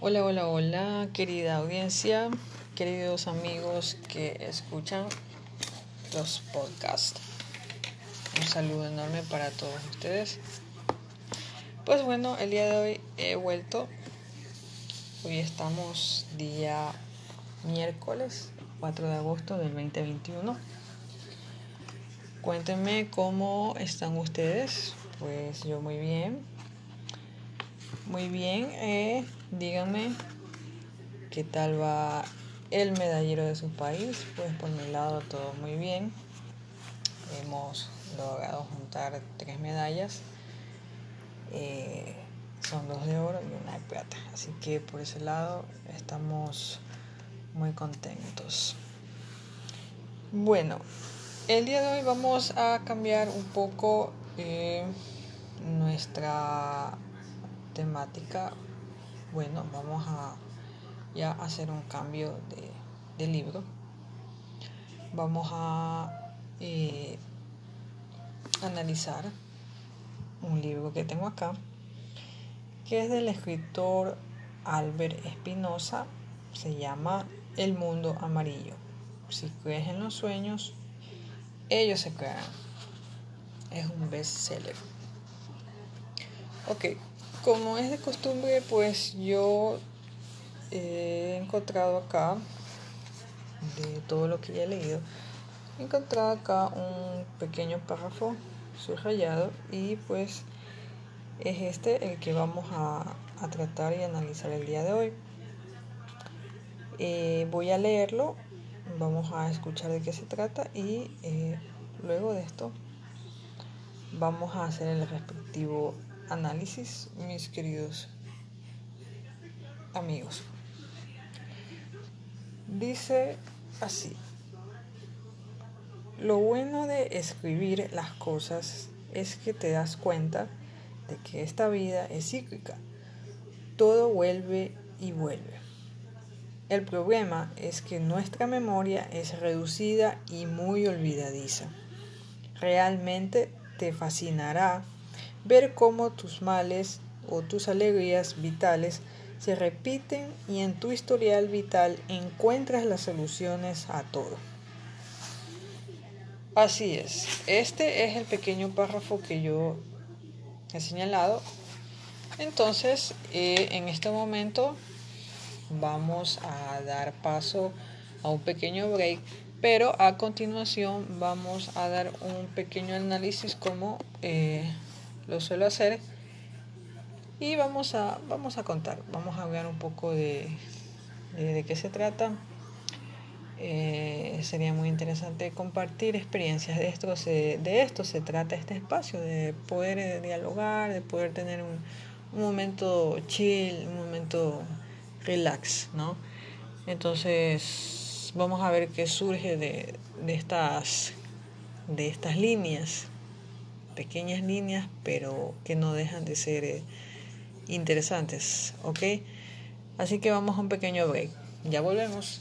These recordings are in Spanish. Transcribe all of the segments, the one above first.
Hola, hola, hola, querida audiencia, queridos amigos que escuchan los podcasts. Un saludo enorme para todos ustedes. Pues bueno, el día de hoy he vuelto. Hoy estamos día miércoles 4 de agosto del 2021. Cuéntenme cómo están ustedes. Pues yo muy bien. Muy bien. Eh, díganme qué tal va el medallero de su país. Pues por mi lado todo muy bien. Hemos logrado juntar tres medallas. Eh, son dos de oro y una de plata. Así que por ese lado estamos muy contentos. Bueno, el día de hoy vamos a cambiar un poco eh, nuestra temática. Bueno, vamos a ya hacer un cambio de, libro. Vamos a eh, analizar un libro que tengo acá, que es del escritor Albert Espinosa, se llama El mundo amarillo. Si crees en los sueños, ellos se crean. Es un bestseller. Ok, como es de costumbre, pues yo he encontrado acá, de todo lo que ya he leído, he encontrado acá un pequeño párrafo subrayado y pues es este el que vamos a, tratar y analizar el día de hoy. Eh, voy a leerlo, vamos a escuchar de qué se trata y eh, luego de esto vamos a hacer el respectivo análisis, mis queridos amigos. Dice así. Lo bueno de escribir las cosas es que te das cuenta de que esta vida es cíclica. Todo vuelve y vuelve. El problema es que nuestra memoria es reducida y muy olvidadiza. Realmente te fascinará ver cómo tus males o tus alegrías vitales se repiten y en tu historial vital encuentras las soluciones a todo. Así es. Este es el pequeño párrafo que yo he señalado. Entonces, eh, en este momento vamos a dar paso a un pequeño break, pero a continuación vamos a dar un pequeño análisis como eh, lo suelo hacer y vamos a, vamos a contar, vamos a hablar un poco de, de qué se trata eh, sería muy interesante compartir experiencias. De esto, se, de esto se trata este espacio, de poder eh, dialogar, de poder tener un, un momento chill, un momento relax, ¿no? Entonces, vamos a ver qué surge de, de, estas, de estas líneas, pequeñas líneas, pero que no dejan de ser eh, interesantes, ¿ok? Así que vamos a un pequeño break. Ya volvemos.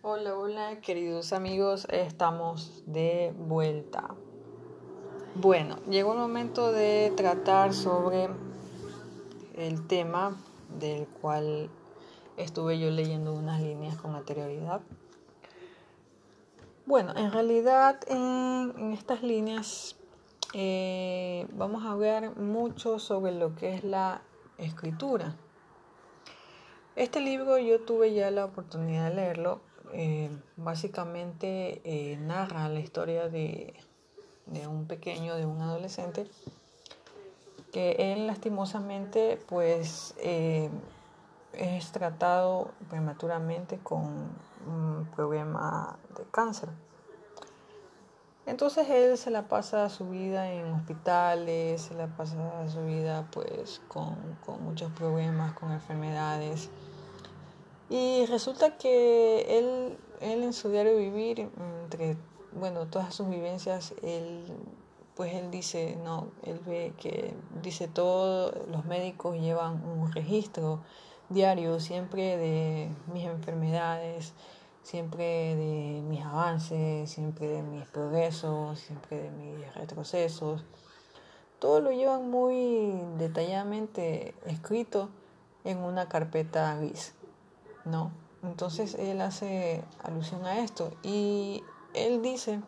Hola, hola, queridos amigos, estamos de vuelta. Bueno, llegó el momento de tratar sobre el tema del cual estuve yo leyendo unas líneas con anterioridad. Bueno, en realidad en, estas líneas eh, vamos a ver mucho sobre lo que es la escritura. Este libro yo tuve ya la oportunidad de leerlo. Eh, básicamente eh, narra la historia de, de, un pequeño, de un adolescente, que él lastimosamente pues es tratado prematuramente con un problema de cáncer. Entonces él se la pasa su vida en hospitales, se la pasa su vida pues con, con muchos problemas, con enfermedades. Y resulta que él, él en su diario vivir, entre bueno, todas sus vivencias, él pues él dice, no, él ve que dice todo, los médicos llevan un registro diario, siempre de mis enfermedades, siempre de mis avances, siempre de mis progresos, siempre de mis retrocesos. Todo lo llevan muy detalladamente escrito en una carpeta gris, ¿no? Entonces él hace alusión a esto y él dice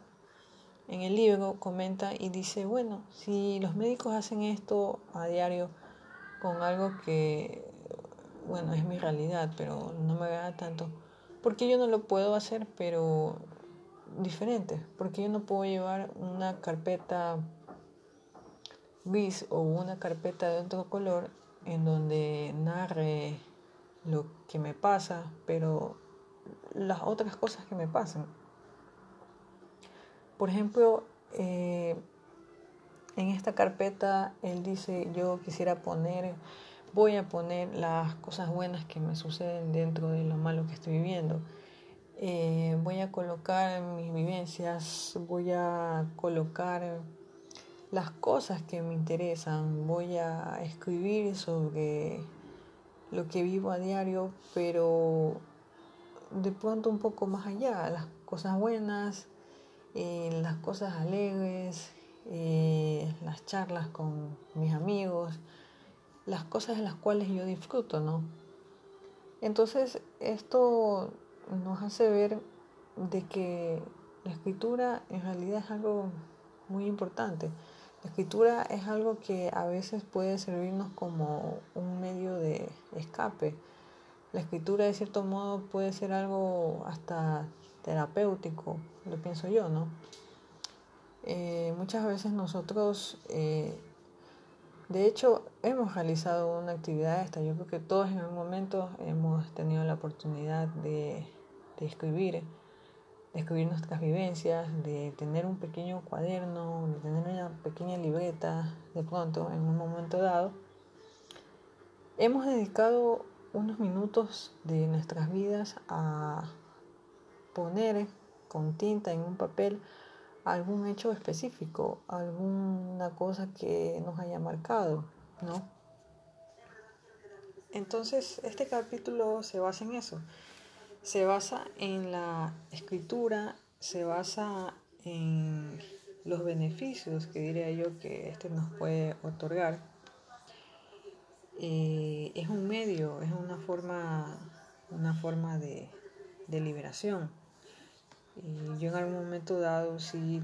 en el libro, comenta y dice, bueno, si los médicos hacen esto a diario con algo que, bueno, es mi realidad, pero no me agrada tanto, porque yo no lo puedo hacer, pero diferente? Porque yo no puedo llevar una carpeta gris o una carpeta de otro color en donde narre lo que me pasa, pero las otras cosas que me pasan. Por ejemplo, eh, en esta carpeta él dice, yo quisiera poner, voy a poner las cosas buenas que me suceden dentro de lo malo que estoy viviendo. Eh, voy a colocar mis vivencias, voy a colocar las cosas que me interesan, voy a escribir sobre lo que vivo a diario, pero de pronto un poco más allá, las cosas buenas, eh, las cosas alegres, eh, las charlas con mis amigos, las cosas de las cuales yo disfruto, ¿no? Entonces esto nos hace ver de que la escritura en realidad es algo muy importante. La escritura es algo que a veces puede servirnos como un medio de escape. La escritura de cierto modo puede ser algo hasta terapéutico, lo pienso yo, ¿no? Eh, muchas veces nosotros, eh, de hecho, hemos realizado una actividad esta. Yo creo que todos en algún momento hemos tenido la oportunidad de, de escribir de escribir nuestras vivencias, de tener un pequeño cuaderno, de tener una pequeña libreta de pronto en un momento dado, hemos dedicado unos minutos de nuestras vidas a poner con tinta en un papel algún hecho específico, alguna cosa que nos haya marcado, ¿no? Entonces, este capítulo se basa en eso se basa en la escritura, se basa en los beneficios que diría yo que este nos puede otorgar. Eh, es un medio, es una forma, una forma de, liberación. Y yo en algún momento dado sí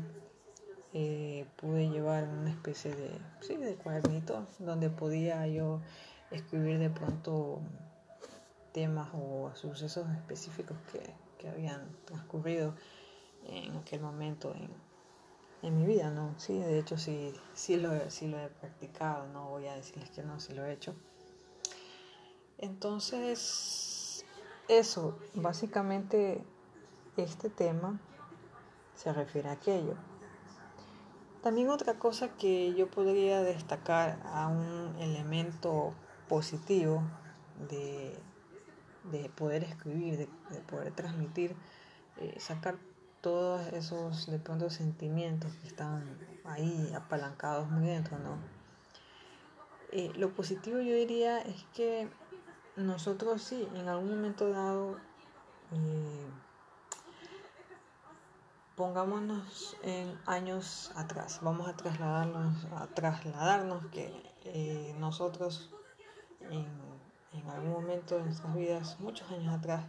eh, pude llevar una especie de, sí, de cuadernito donde podía yo escribir de pronto temas o sucesos específicos que, habían transcurrido en aquel momento en, mi vida, ¿no? Sí, de hecho sí, sí, lo, sí lo he practicado, no voy a decirles que no, sí lo he hecho. Entonces, eso, básicamente este tema se refiere a aquello. También otra cosa que yo podría destacar a un elemento positivo de de poder escribir, de, poder transmitir, eh, sacar todos esos de pronto sentimientos que están ahí apalancados muy dentro, ¿no? Eh, lo positivo yo diría es que nosotros sí, en algún momento dado, eh, pongámonos en años atrás, vamos a trasladarnos, a trasladarnos que nosotros en algún momento de nuestras vidas, muchos años atrás,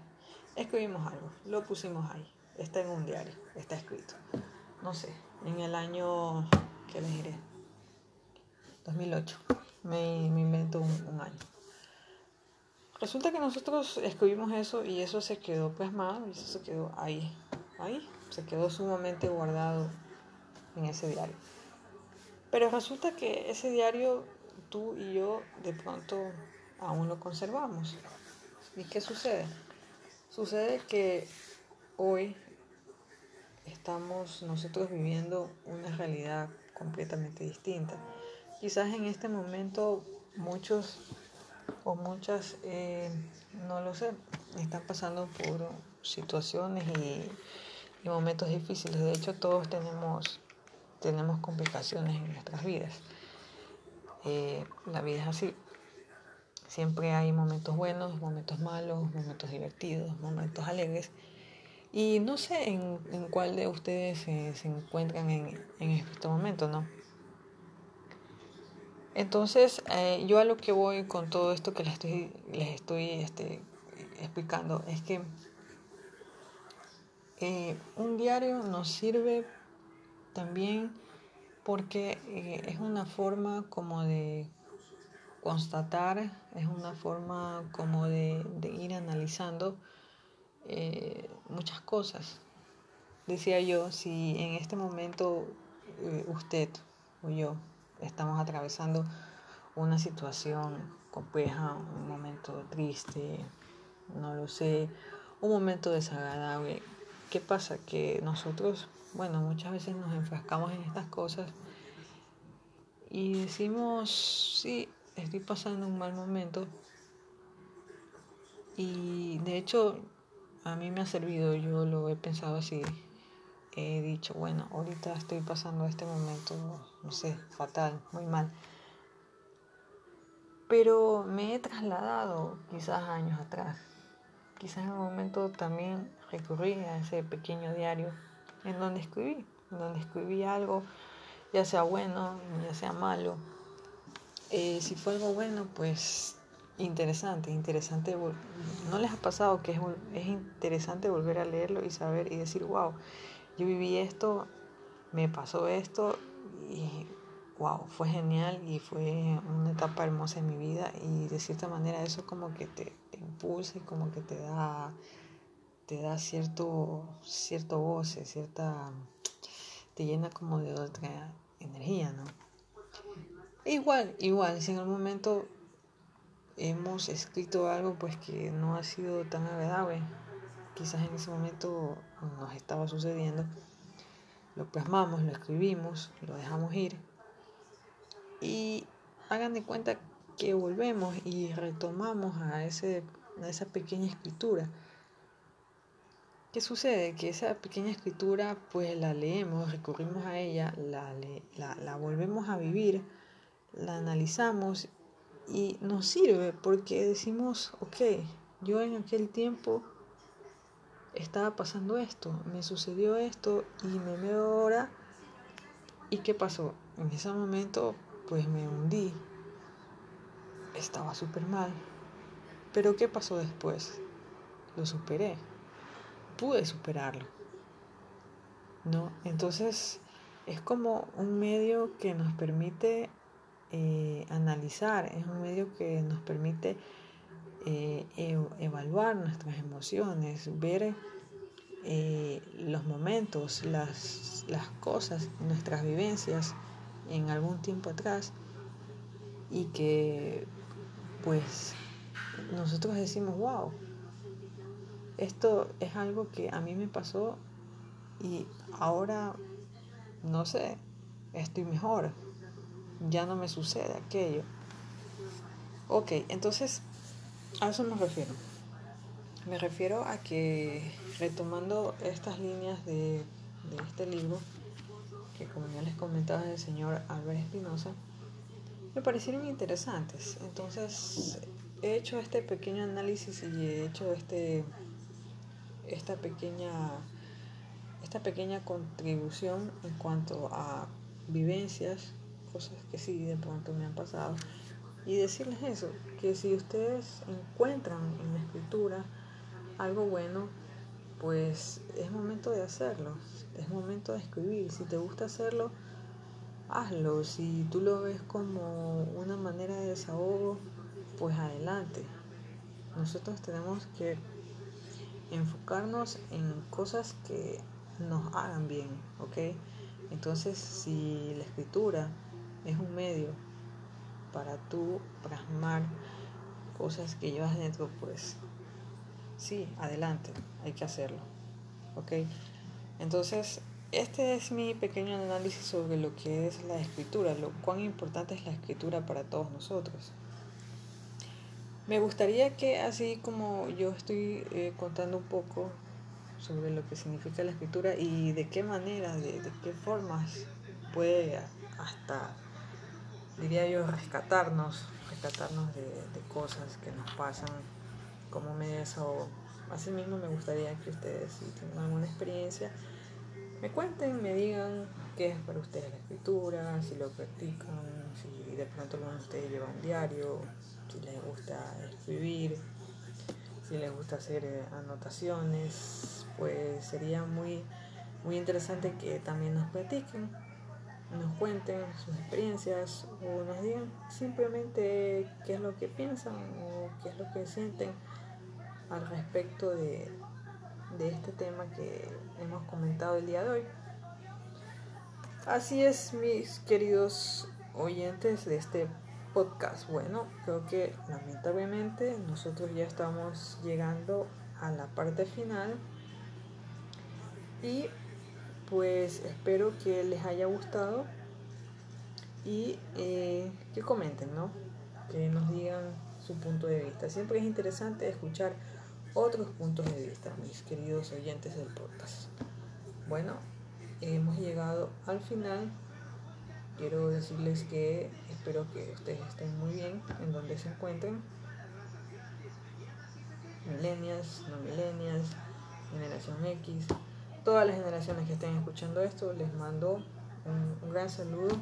escribimos algo, lo pusimos ahí, está en un diario, está escrito. No sé, en el año, ¿qué les diré? 2008, me, invento un, año. Resulta que nosotros escribimos eso y eso se quedó plasmado y eso se quedó ahí, ahí, se quedó sumamente guardado en ese diario. Pero resulta que ese diario, tú y yo, de pronto aún lo conservamos. ¿Y qué sucede? Sucede que hoy estamos nosotros viviendo una realidad completamente distinta. Quizás en este momento muchos o muchas, eh, no lo sé, están pasando por situaciones y, momentos difíciles. De hecho, todos tenemos, tenemos complicaciones en nuestras vidas. Eh, la vida es así. Siempre hay momentos buenos, momentos malos, momentos divertidos, momentos alegres. Y no sé en, cuál de ustedes se, encuentran en, este momento, ¿no? Entonces, eh, yo a lo que voy con todo esto que les estoy, les estoy este, explicando es que eh, un diario nos sirve también porque eh, es una forma como de constatar, es una forma como de, ir analizando eh, muchas cosas. Decía yo, si en este momento usted o yo estamos atravesando una situación compleja, un momento triste, no lo sé, un momento desagradable. ¿Qué pasa? Que nosotros, bueno, muchas veces nos enfrascamos en estas cosas y decimos, sí, estoy pasando un mal momento. Y de hecho, a mí me ha servido, yo lo he pensado así. He dicho, bueno, ahorita estoy pasando este momento, no sé, fatal, muy mal. Pero me he trasladado quizás años atrás quizás en un momento también recurrí a ese pequeño diario en donde escribí, en donde escribí algo, ya sea bueno, ya sea malo. Eh, si fue algo bueno, pues interesante, interesante. ¿No les ha pasado que es, es interesante volver a leerlo y saber y decir, wow, yo viví esto, me pasó esto y wow, fue genial y fue una etapa hermosa en mi vida y de cierta manera eso como que te, impulsa y como que te da, te da cierto, cierto goce, cierta, te llena como de otra energía, ¿no? Igual, igual, si en algún momento hemos escrito algo pues que no ha sido tan agradable, quizás en ese momento nos estaba sucediendo, lo plasmamos, lo escribimos, lo dejamos ir y hagan de cuenta que volvemos y retomamos a, ese, esa pequeña escritura. ¿Qué sucede? Que esa pequeña escritura pues la leemos, recurrimos a ella, la, la, la volvemos a vivir, la analizamos y nos sirve porque decimos, ok, yo en aquel tiempo estaba pasando esto, me sucedió esto y me veo ahora. ¿Y qué pasó? En ese momento pues me hundí. Estaba súper mal. Pero ¿qué pasó después? Lo superé. Pude superarlo. ¿No? Entonces es como un medio que nos permite eh, analizar, es un medio que nos permite eh, evaluar nuestras emociones, ver eh, los momentos, las, las cosas, nuestras vivencias en algún tiempo atrás y que pues nosotros decimos, wow, esto es algo que a mí me pasó y ahora, no sé, estoy mejor, ya no me sucede aquello. Ok, entonces a eso me refiero. Me refiero a que retomando estas líneas de, de este libro, que como ya les comentaba del señor Albert Espinosa, me parecieron interesantes. Entonces he hecho este pequeño análisis y he hecho este, esta, pequeña, esta pequeña contribución en cuanto a vivencias, cosas que sí de pronto me han pasado. Y decirles eso, que si ustedes encuentran en la escritura algo bueno, pues es momento de hacerlo es momento de escribir. Si te gusta hacerlo, hazlo. Si tú lo ves como una manera de desahogo, pues adelante. Nosotros tenemos que enfocarnos en cosas que nos hagan bien, ¿ok? Entonces, si la escritura es un medio para tú plasmar cosas que llevas dentro, pues sí, adelante, hay que hacerlo, ¿ok? Entonces, este es mi pequeño análisis sobre lo que es la escritura, lo cuán importante es la escritura para todos nosotros. Me gustaría que así como yo estoy eh, contando un poco sobre lo que significa la escritura y de qué manera, de, qué formas puede hasta diría yo, rescatarnos, rescatarnos de, cosas que nos pasan como medio de Asimismo me gustaría que ustedes, si tienen alguna experiencia, me cuenten, me digan qué es para ustedes la escritura, si lo practican, si de pronto de ustedes lleva un diario, si les gusta escribir, si les gusta hacer eh, anotaciones, pues sería muy, muy interesante que también nos platiquen, nos cuenten sus experiencias o nos digan simplemente qué es lo que piensan o qué es lo que sienten al respecto de, de este tema que hemos comentado el día de hoy. Así es, mis queridos oyentes de este podcast. Bueno, creo que lamentablemente nosotros ya estamos llegando a la parte final y pues espero que les haya gustado y eh, que comenten, ¿no? Que nos digan su punto de vista. Siempre es interesante escuchar otros puntos de vista, mis queridos oyentes del podcast. Bueno, hemos llegado al final. Quiero decirles que espero que ustedes estén muy bien en donde se encuentren. Milenias, no milenias, generación X, todas las generaciones que estén escuchando esto, les mando un, un gran saludo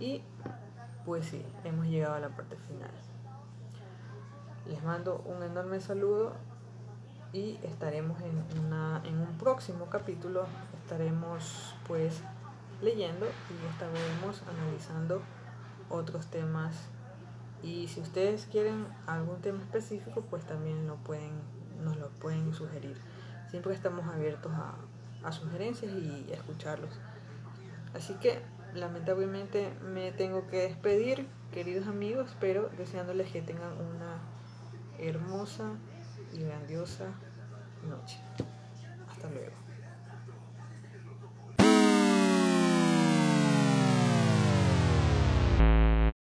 y pues sí, hemos llegado a la parte final. Les mando un enorme saludo y estaremos en, una, en un próximo capítulo, estaremos pues leyendo y estaremos analizando otros temas y si ustedes quieren algún tema específico pues también lo pueden, nos lo pueden sugerir. Siempre estamos abiertos a, a sugerencias y a escucharlos. Así que lamentablemente me tengo que despedir, queridos amigos, pero deseándoles que tengan una hermosa y grandiosa noche. Hasta luego.